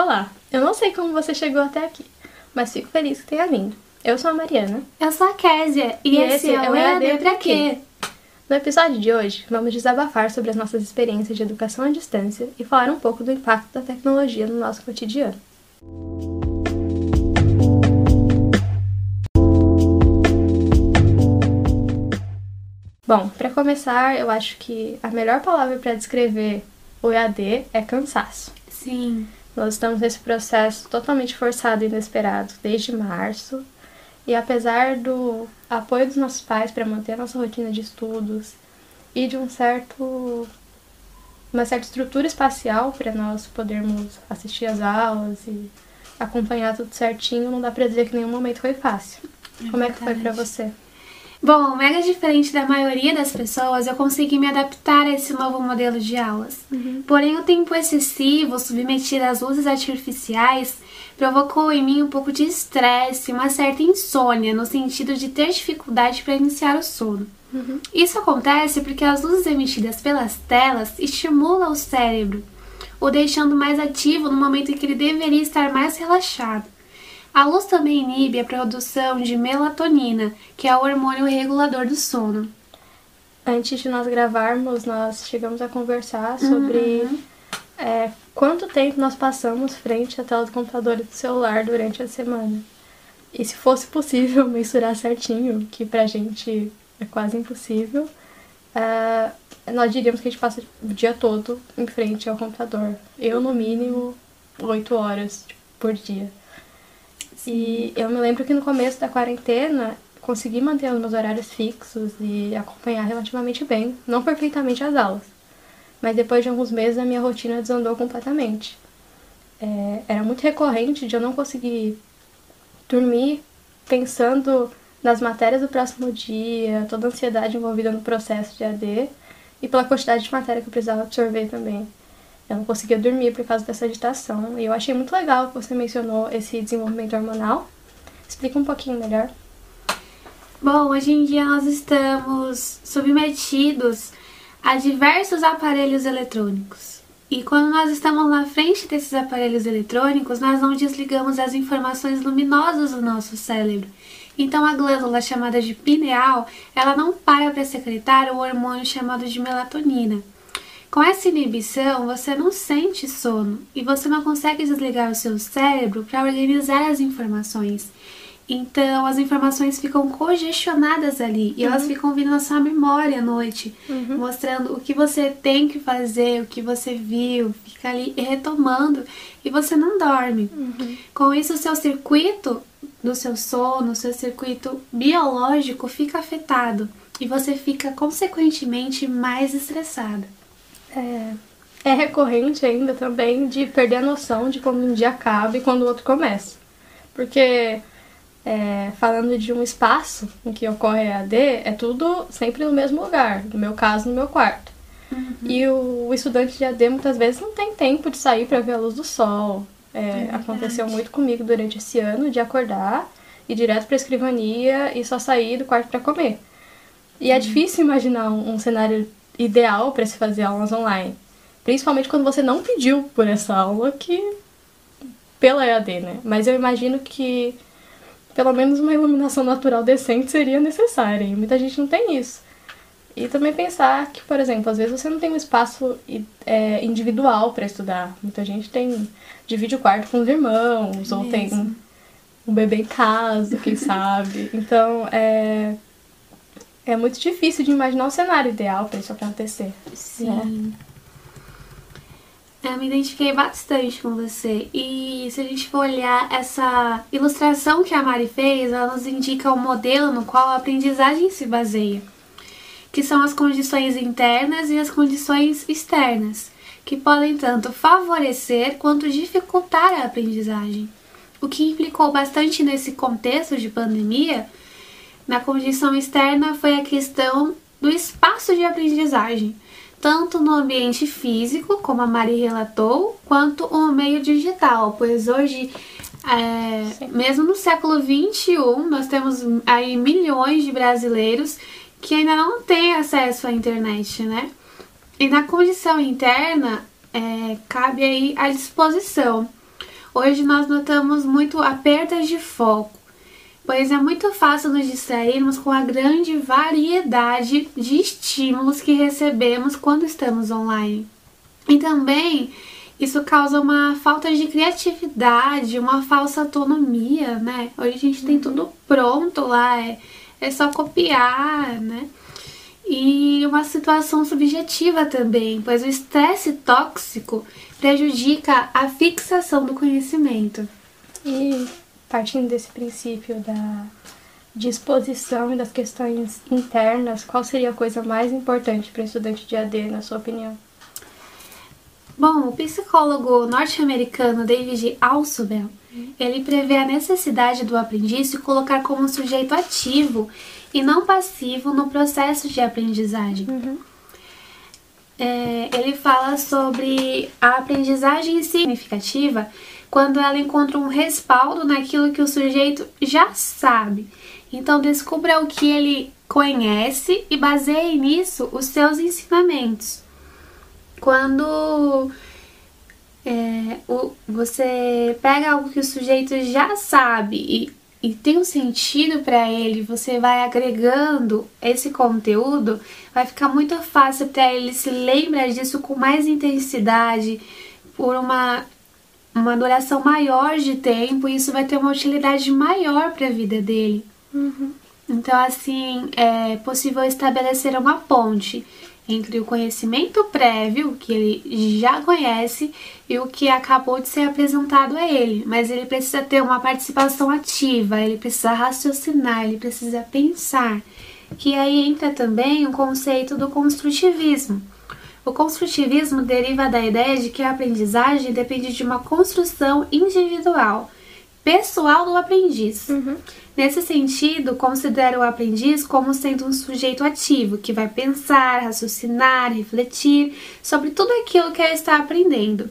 Olá, eu não sei como você chegou até aqui, mas fico feliz que tenha vindo. Eu sou a Mariana. Eu sou a Késia e, E esse, é o EAD Pra Quê? No episódio de hoje, vamos desabafar sobre as nossas experiências de educação à distância e falar um pouco do impacto da tecnologia no nosso cotidiano. Bom, para começar, eu acho que a melhor palavra para descrever o EAD é cansaço. Sim, Nós estamos nesse processo totalmente forçado e inesperado desde março. E apesar do apoio dos nossos pais para manter a nossa rotina de estudos e de um certo uma certa estrutura espacial para nós podermos assistir às aulas e acompanhar tudo certinho, não dá para dizer que nenhum momento foi fácil. Como é que foi para você? Bom, mega diferente da maioria das pessoas, eu consegui me adaptar a esse novo modelo de aulas. Porém, o tempo excessivo, submetido às luzes artificiais, provocou em mim um pouco de estresse, uma certa insônia, no sentido de ter dificuldade para iniciar o sono. Isso acontece porque as luzes emitidas pelas telas estimulam o cérebro, o deixando mais ativo no momento em que ele deveria estar mais relaxado. A luz também inibe a produção de melatonina, que é o hormônio regulador do sono. Antes de nós gravarmos, nós chegamos a conversar sobre Uhum. é, quanto tempo nós passamos frente à tela do computador e do celular durante a semana. E se fosse possível mensurar certinho, que pra gente é quase impossível, é, nós diríamos que a gente passa o dia todo em frente ao computador. Eu, no mínimo, oito horas por dia. E eu me lembro que no começo da quarentena consegui manter os meus horários fixos e acompanhar relativamente bem, não perfeitamente as aulas. Mas depois de alguns meses a minha rotina desandou completamente. É, era muito recorrente de eu não conseguir dormir pensando nas matérias do próximo dia, toda a ansiedade envolvida no processo de AD e pela quantidade de matéria que eu precisava absorver também. Eu não conseguia dormir por causa dessa agitação. E eu achei muito legal que você mencionou esse desenvolvimento hormonal. Explica um pouquinho melhor. Bom, hoje em dia nós estamos submetidos a diversos aparelhos eletrônicos. E quando nós estamos na frente desses aparelhos eletrônicos, nós não desligamos as informações luminosas do nosso cérebro. Então a glândula chamada de pineal, ela não para para secretar o hormônio chamado de melatonina. Com essa inibição, você não sente sono e você não consegue desligar o seu cérebro para organizar as informações. Então, as informações ficam congestionadas ali e elas ficam vindo na sua memória à noite, mostrando o que você tem que fazer, o que você viu, fica ali retomando e você não dorme. Com isso, o seu circuito do seu sono, o seu circuito biológico fica afetado e você fica consequentemente mais estressada. É, é recorrente ainda também de perder a noção de quando um dia acaba e quando o outro começa. Porque, é, falando de um espaço em que ocorre a AD, é tudo sempre no mesmo lugar. No meu caso, no meu quarto. E o estudante de AD muitas vezes não tem tempo de sair para ver a luz do sol. É, verdade. aconteceu muito comigo durante esse ano de acordar, ir direto para a escrivania e só sair do quarto para comer. E é difícil imaginar um, um cenário ideal para se fazer aulas online. Principalmente quando você não pediu por essa aula que pela EAD, né? Mas eu imagino que pelo menos uma iluminação natural decente seria necessária. E muita gente não tem isso. E também pensar que, por exemplo, às vezes você não tem um espaço é, individual para estudar. Muita gente tem divide o quarto com os irmãos, ou tem um bebê em casa, quem sabe. Então, é, é muito difícil de imaginar o cenário ideal para isso acontecer. Sim. Eu me identifiquei bastante com você. E se a gente for olhar essa ilustração que a Mari fez, ela nos indica o modelo no qual a aprendizagem se baseia, que são as condições internas e as condições externas, que podem tanto favorecer quanto dificultar a aprendizagem. O que implicou bastante nesse contexto de pandemia na condição externa foi a questão do espaço de aprendizagem, tanto no ambiente físico, como a Mari relatou, quanto no meio digital, pois hoje, é, mesmo no século XXI, nós temos aí milhões de brasileiros que ainda não têm acesso à internet, né? E na condição interna, é, cabe aí a disposição hoje nós notamos muito a perda de foco, pois é muito fácil nos distrairmos com a grande variedade de estímulos que recebemos quando estamos online. E também isso causa uma falta de criatividade, uma falsa autonomia, né? Hoje a gente tem tudo pronto lá, é, é só copiar, né? E uma situação subjetiva também, pois o estresse tóxico prejudica a fixação do conhecimento. E partindo desse princípio da disposição e das questões internas, qual seria a coisa mais importante para o estudante de AD, na sua opinião? Bom, o psicólogo norte-americano David Alsobel, ele prevê a necessidade do aprendiz se colocar como um sujeito ativo e não passivo no processo de aprendizagem. Uhum. É, ele fala sobre a aprendizagem significativa quando ela encontra um respaldo naquilo que o sujeito já sabe. Então, descubra o que ele conhece e baseie nisso os seus ensinamentos. Quando é, o, você pega algo que o sujeito já sabe e e tem um sentido para ele, você vai agregando esse conteúdo, vai ficar muito fácil para ele se lembrar disso com mais intensidade, por uma, uma duração maior de tempo, e isso vai ter uma utilidade maior para a vida dele. Uhum. Então, assim, é possível estabelecer uma ponte entre o conhecimento prévio, que ele já conhece, e o que acabou de ser apresentado a ele. Mas ele precisa ter uma participação ativa, ele precisa raciocinar, ele precisa pensar. Que aí entra também o conceito do construtivismo. O construtivismo deriva da ideia de que a aprendizagem depende de uma construção individual, pessoal do aprendiz. Uhum. Nesse sentido, considero o aprendiz como sendo um sujeito ativo que vai pensar, raciocinar, refletir sobre tudo aquilo que ele está aprendendo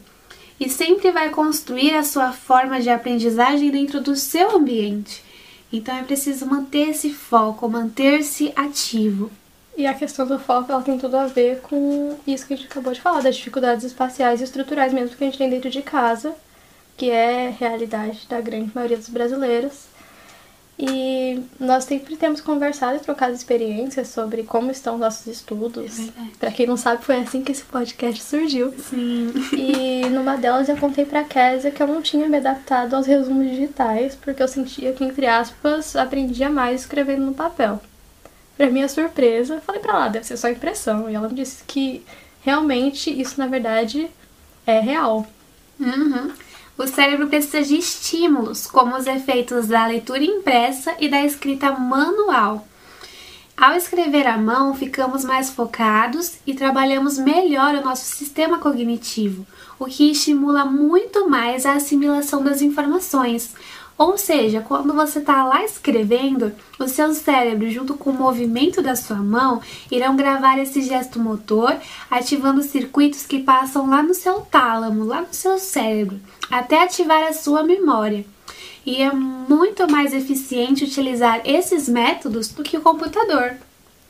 e sempre vai construir a sua forma de aprendizagem dentro do seu ambiente. Então é preciso manter esse foco, manter-se ativo. E a questão do foco ela tem tudo a ver com isso que a gente acabou de falar, das dificuldades espaciais e estruturais mesmo que a gente tem dentro de casa, que é realidade da grande maioria dos brasileiros. E nós sempre temos conversado e trocado experiências sobre como estão nossos estudos. É Para quem não sabe, foi assim que esse podcast surgiu. Sim. E numa delas eu contei pra Késia que eu não tinha me adaptado aos resumos digitais, porque eu sentia que, entre aspas, aprendia mais escrevendo no papel. Pra minha surpresa, falei pra ela, deve ser só impressão. E ela me disse que realmente isso, na verdade, é real. Uhum. O cérebro precisa de estímulos, como os efeitos da leitura impressa e da escrita manual. Ao escrever à mão, ficamos mais focados e trabalhamos melhor o nosso sistema cognitivo, o que estimula muito mais a assimilação das informações. Ou seja, quando você está lá escrevendo, o seu cérebro, junto com o movimento da sua mão, irão gravar esse gesto motor, ativando circuitos que passam lá no seu tálamo, lá no seu cérebro até ativar a sua memória. E é muito mais eficiente utilizar esses métodos do que o computador.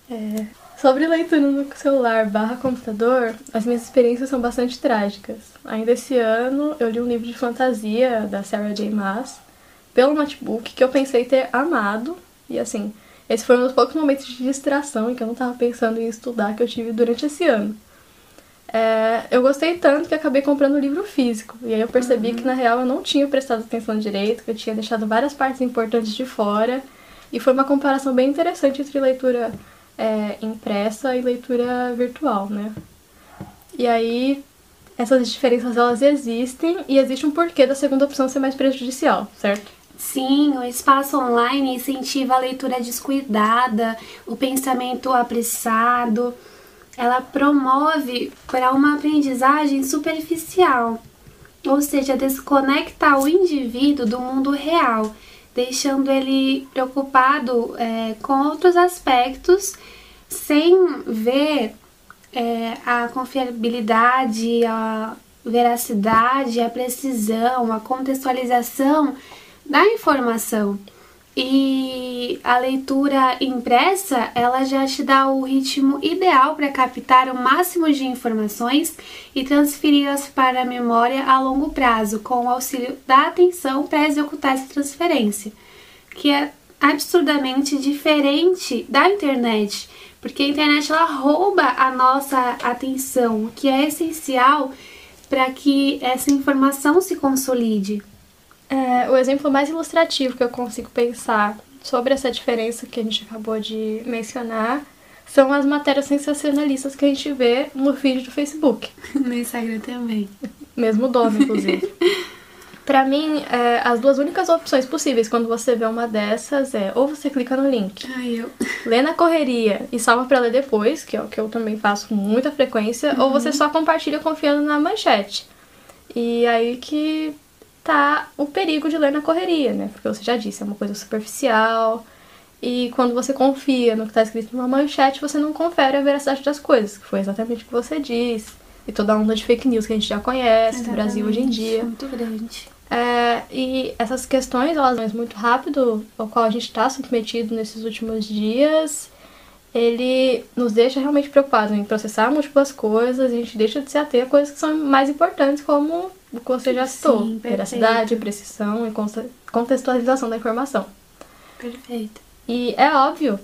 É. Sobre leitura no celular barra computador, as minhas experiências são bastante trágicas. Ainda esse ano eu li um livro de fantasia da Sarah J. Maas pelo notebook que eu pensei ter amado. E assim, esse foi um dos poucos momentos de distração em que eu não estava pensando em estudar que eu tive durante esse ano. É, eu gostei tanto que acabei comprando o livro físico. E aí eu percebi uhum. que na real eu não tinha prestado atenção direito, que eu tinha deixado várias partes importantes de fora. E foi uma comparação bem interessante entre leitura é, impressa e leitura virtual, né? E aí essas diferenças elas existem e existe um porquê da segunda opção ser mais prejudicial, certo? Sim, o espaço online incentiva a leitura descuidada, o pensamento apressado. Ela promove para uma aprendizagem superficial, ou seja, desconecta o indivíduo do mundo real, deixando ele preocupado é, com outros aspectos, sem ver é, a confiabilidade, a veracidade, a precisão, a contextualização da informação. E a leitura impressa, ela já te dá o ritmo ideal para captar o máximo de informações e transferi-las para a memória a longo prazo, com o auxílio da atenção para executar essa transferência, que é absurdamente diferente da internet, porque a internet ela rouba a nossa atenção, o que é essencial para que essa informação se consolide. É, o exemplo mais ilustrativo que eu consigo pensar sobre essa diferença que a gente acabou de mencionar são as matérias sensacionalistas que a gente vê no feed do Facebook. No Instagram também. Mesmo dono, inclusive. Para mim, é, as duas únicas opções possíveis quando você vê uma dessas é ou você clica no link, Ai, eu. lê na correria e salva para ler depois, que é o que eu também faço com muita frequência, ou você só compartilha confiando na manchete. E aí que tá o perigo de ler na correria, né? Porque você já disse, é uma coisa superficial. E quando você confia no que está escrito numa manchete, você não confere a veracidade das coisas, que foi exatamente o que você disse. E toda a onda de fake news que a gente já conhece no Brasil hoje em dia. Muito grande. É, e essas questões, elas vão muito rápido, ao qual a gente está submetido nesses últimos dias, ele nos deixa realmente preocupados em processar múltiplas coisas, a gente deixa de se ater a coisas que são mais importantes, como o que você já citou: Sim, veracidade, precisão e conte- contextualização da informação. Perfeito. E é óbvio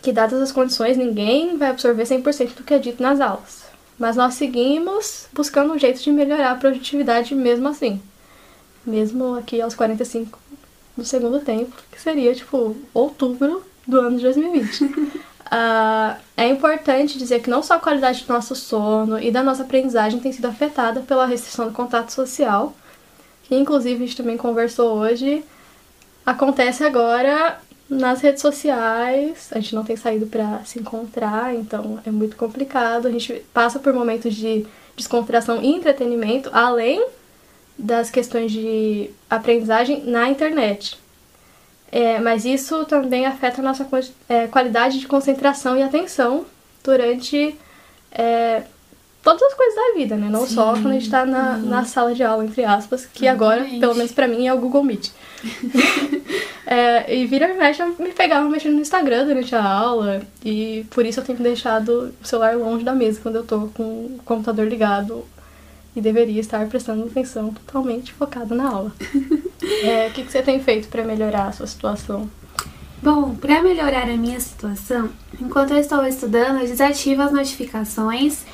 que, dadas as condições, ninguém vai absorver 100% do que é dito nas aulas. Mas nós seguimos buscando um jeito de melhorar a produtividade mesmo assim. Mesmo aqui aos 45 do segundo tempo, que seria tipo outubro do ano de 2020. Ah, é importante dizer que não só a qualidade do nosso sono e da nossa aprendizagem tem sido afetada pela restrição do contato social, que inclusive a gente também conversou hoje, acontece agora nas redes sociais. A gente não tem saído para se encontrar, então é muito complicado. A gente passa por momentos de descontração e entretenimento, além das questões de aprendizagem na internet. É, mas isso também afeta a nossa é, qualidade de concentração e atenção durante é, todas as coisas da vida, né? Não só Sim. quando a gente tá na, na sala de aula, entre aspas, que agora, pelo menos pra mim, é o Google Meet. É, e vira e mexe, eu me pegava mexendo no Instagram durante a aula, e por isso eu tenho deixado o celular longe da mesa quando eu tô com o computador ligado e deveria estar prestando atenção totalmente focada na aula. É, o que, que você tem feito pra melhorar a sua situação? Bom, para melhorar a minha situação, enquanto eu estou estudando, eu desativo as notificações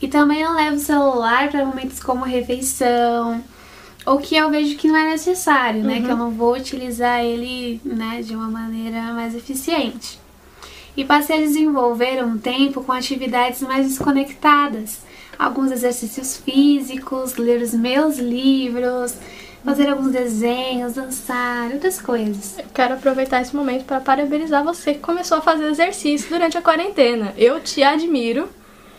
e também não levo o celular para momentos como refeição ou que eu vejo que não é necessário, né? Que eu não vou utilizar ele, né, de uma maneira mais eficiente. E passei a desenvolver um tempo com atividades mais desconectadas, alguns exercícios físicos, ler os meus livros, fazer alguns desenhos, dançar, outras coisas. Eu quero aproveitar esse momento para parabenizar você que começou a fazer exercício durante a quarentena. Eu te admiro.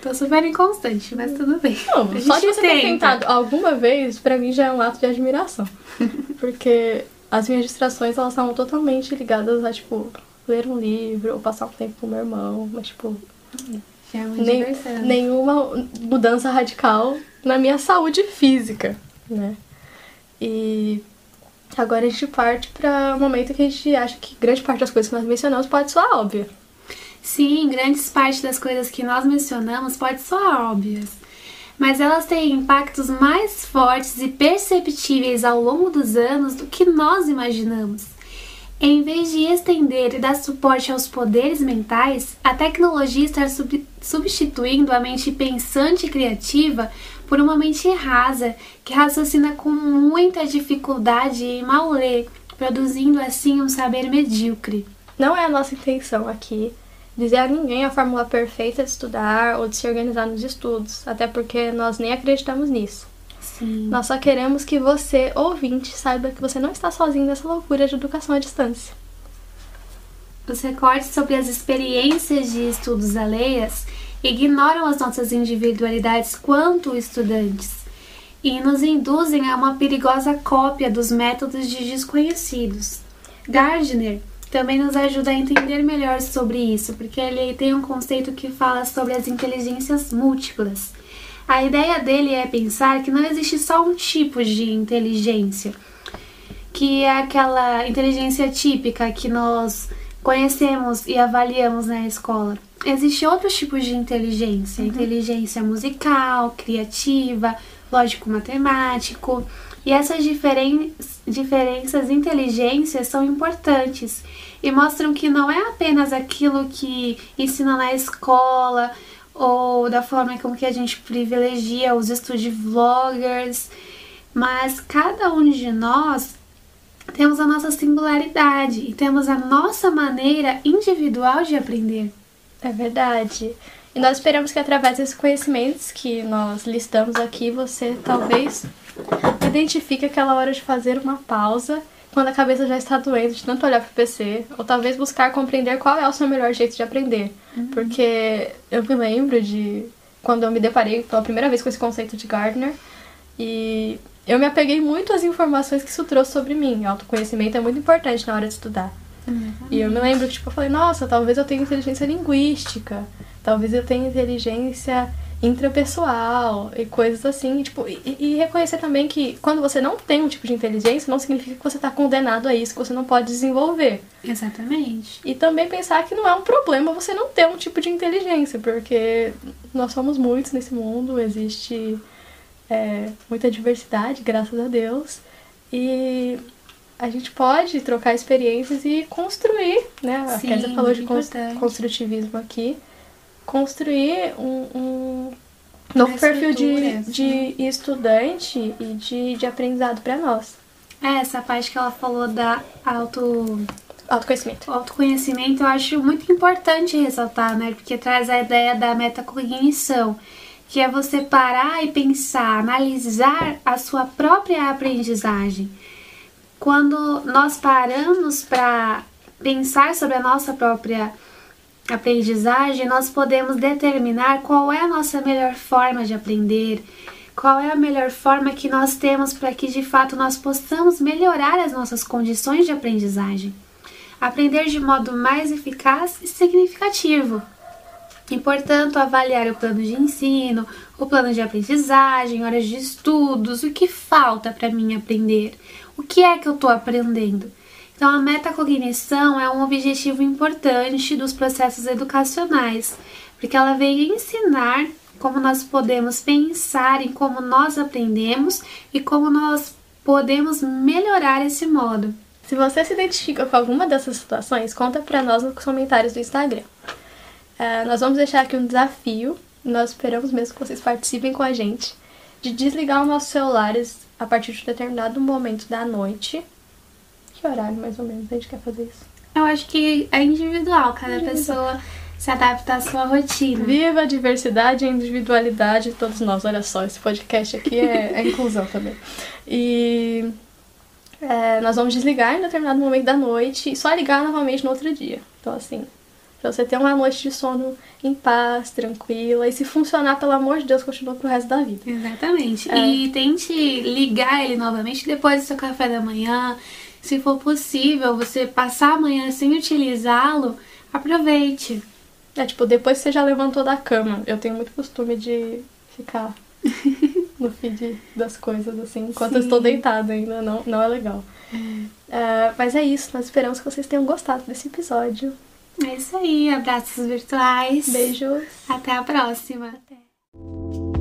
Tô super inconstante, mas tudo bem. Não, só de você ter tenta. tentado alguma vez, pra mim já é um ato de admiração. Porque as minhas distrações, elas estavam totalmente ligadas a, tipo, ler um livro ou passar um tempo com meu irmão. Mas, tipo, Já é uma nem, diversão. nenhuma mudança radical na minha saúde física, né? E agora a gente parte para um momento que a gente acha que grande parte das coisas que nós mencionamos pode soar óbvia. Sim, grandes partes das coisas que nós mencionamos podem soar óbvias, mas elas têm impactos mais fortes e perceptíveis ao longo dos anos do que nós imaginamos. Em vez de estender e dar suporte aos poderes mentais, a tecnologia está sub- substituindo a mente pensante e criativa por uma mente rasa que raciocina com muita dificuldade e mal lê, produzindo assim um saber medíocre. Não é a nossa intenção aqui dizer a ninguém a fórmula perfeita de estudar ou de se organizar nos estudos, até porque nós nem acreditamos nisso. Sim. Nós só queremos que você, ouvinte, saiba que você não está sozinho nessa loucura de educação à distância. Os recortes sobre as experiências de estudos alheias ignoram as nossas individualidades quanto estudantes e nos induzem a uma perigosa cópia dos métodos de desconhecidos. Gardner também nos ajuda a entender melhor sobre isso, porque ele tem um conceito que fala sobre as inteligências múltiplas. A ideia dele é pensar que não existe só um tipo de inteligência, que é aquela inteligência típica que nós conhecemos e avaliamos na escola. Existem outros tipos de inteligência: uhum. inteligência musical, criativa, lógico-matemático. E essas diferen diferenças inteligências são importantes e mostram que não é apenas aquilo que ensina na escola ou da forma como que a gente privilegia os de vloggers, mas cada um de nós temos a nossa singularidade e temos a nossa maneira individual de aprender. É verdade. E nós esperamos que através desses conhecimentos que nós listamos aqui, você talvez identifique aquela hora de fazer uma pausa quando a cabeça já está doendo de tanto olhar para o PC, ou talvez buscar compreender qual é o seu melhor jeito de aprender. Uhum. Porque eu me lembro de quando eu me deparei pela primeira vez com esse conceito de Gardner e eu me apeguei muito às informações que isso trouxe sobre mim. Autoconhecimento é muito importante na hora de estudar. Uhum. E eu me lembro que tipo, eu falei, nossa, talvez eu tenha inteligência linguística, talvez eu tenha inteligência intrapessoal e coisas assim. Tipo, e, e, reconhecer também que quando você não tem um tipo de inteligência, não significa que você está condenado a isso, que você não pode desenvolver. Exatamente. E também pensar que não é um problema você não ter um tipo de inteligência, porque nós somos muitos nesse mundo, existe é, muita diversidade, graças a Deus. E a gente pode trocar experiências e construir, né? Sim, a Kézia falou de construtivismo aqui construir um, um novo perfil de, de estudante e de, de aprendizado para nós. É, essa parte que ela falou da auto... Autoconhecimento. Autoconhecimento eu acho muito importante ressaltar, né? Porque traz a ideia da metacognição, que é você parar e pensar, analisar a sua própria aprendizagem. Quando nós paramos para pensar sobre a nossa própria aprendizagem, nós podemos determinar qual é a nossa melhor forma de aprender, qual é a melhor forma que nós temos para que de fato nós possamos melhorar as nossas condições de aprendizagem. Aprender de modo mais eficaz e significativo. E, portanto, avaliar o plano de ensino, o plano de aprendizagem, horas de estudos, o que falta para mim aprender, o que é que eu estou aprendendo. Então, a metacognição é um objetivo importante dos processos educacionais, porque ela vem ensinar como nós podemos pensar em como nós aprendemos e como nós podemos melhorar esse modo. Se você se identifica com alguma dessas situações, conta para nós nos comentários do Instagram. Uh, nós vamos deixar aqui um desafio, nós esperamos mesmo que vocês participem com a gente, de desligar os nossos celulares a partir de um determinado momento da noite que horário mais ou menos a gente quer fazer isso? Eu acho que é individual, cada individual. pessoa se adapta à sua rotina. Viva a diversidade e a individualidade de todos nós. Olha só, esse podcast aqui é, é inclusão também. E é, nós vamos desligar em determinado momento da noite e só ligar novamente no outro dia. Então, assim, pra você ter uma noite de sono em paz, tranquila. E se funcionar, pelo amor de Deus, continua pro resto da vida. Exatamente. É. E tente ligar ele novamente depois do seu café da manhã se for possível, você passar amanhã sem utilizá-lo, aproveite. É tipo, depois que você já levantou da cama. Eu tenho muito costume de ficar no feed das coisas, assim, enquanto Sim. eu estou deitada ainda. Não, não é legal. Uh, mas é isso, nós esperamos que vocês tenham gostado desse episódio. É isso aí, abraços virtuais. Beijos. Até a próxima. Até.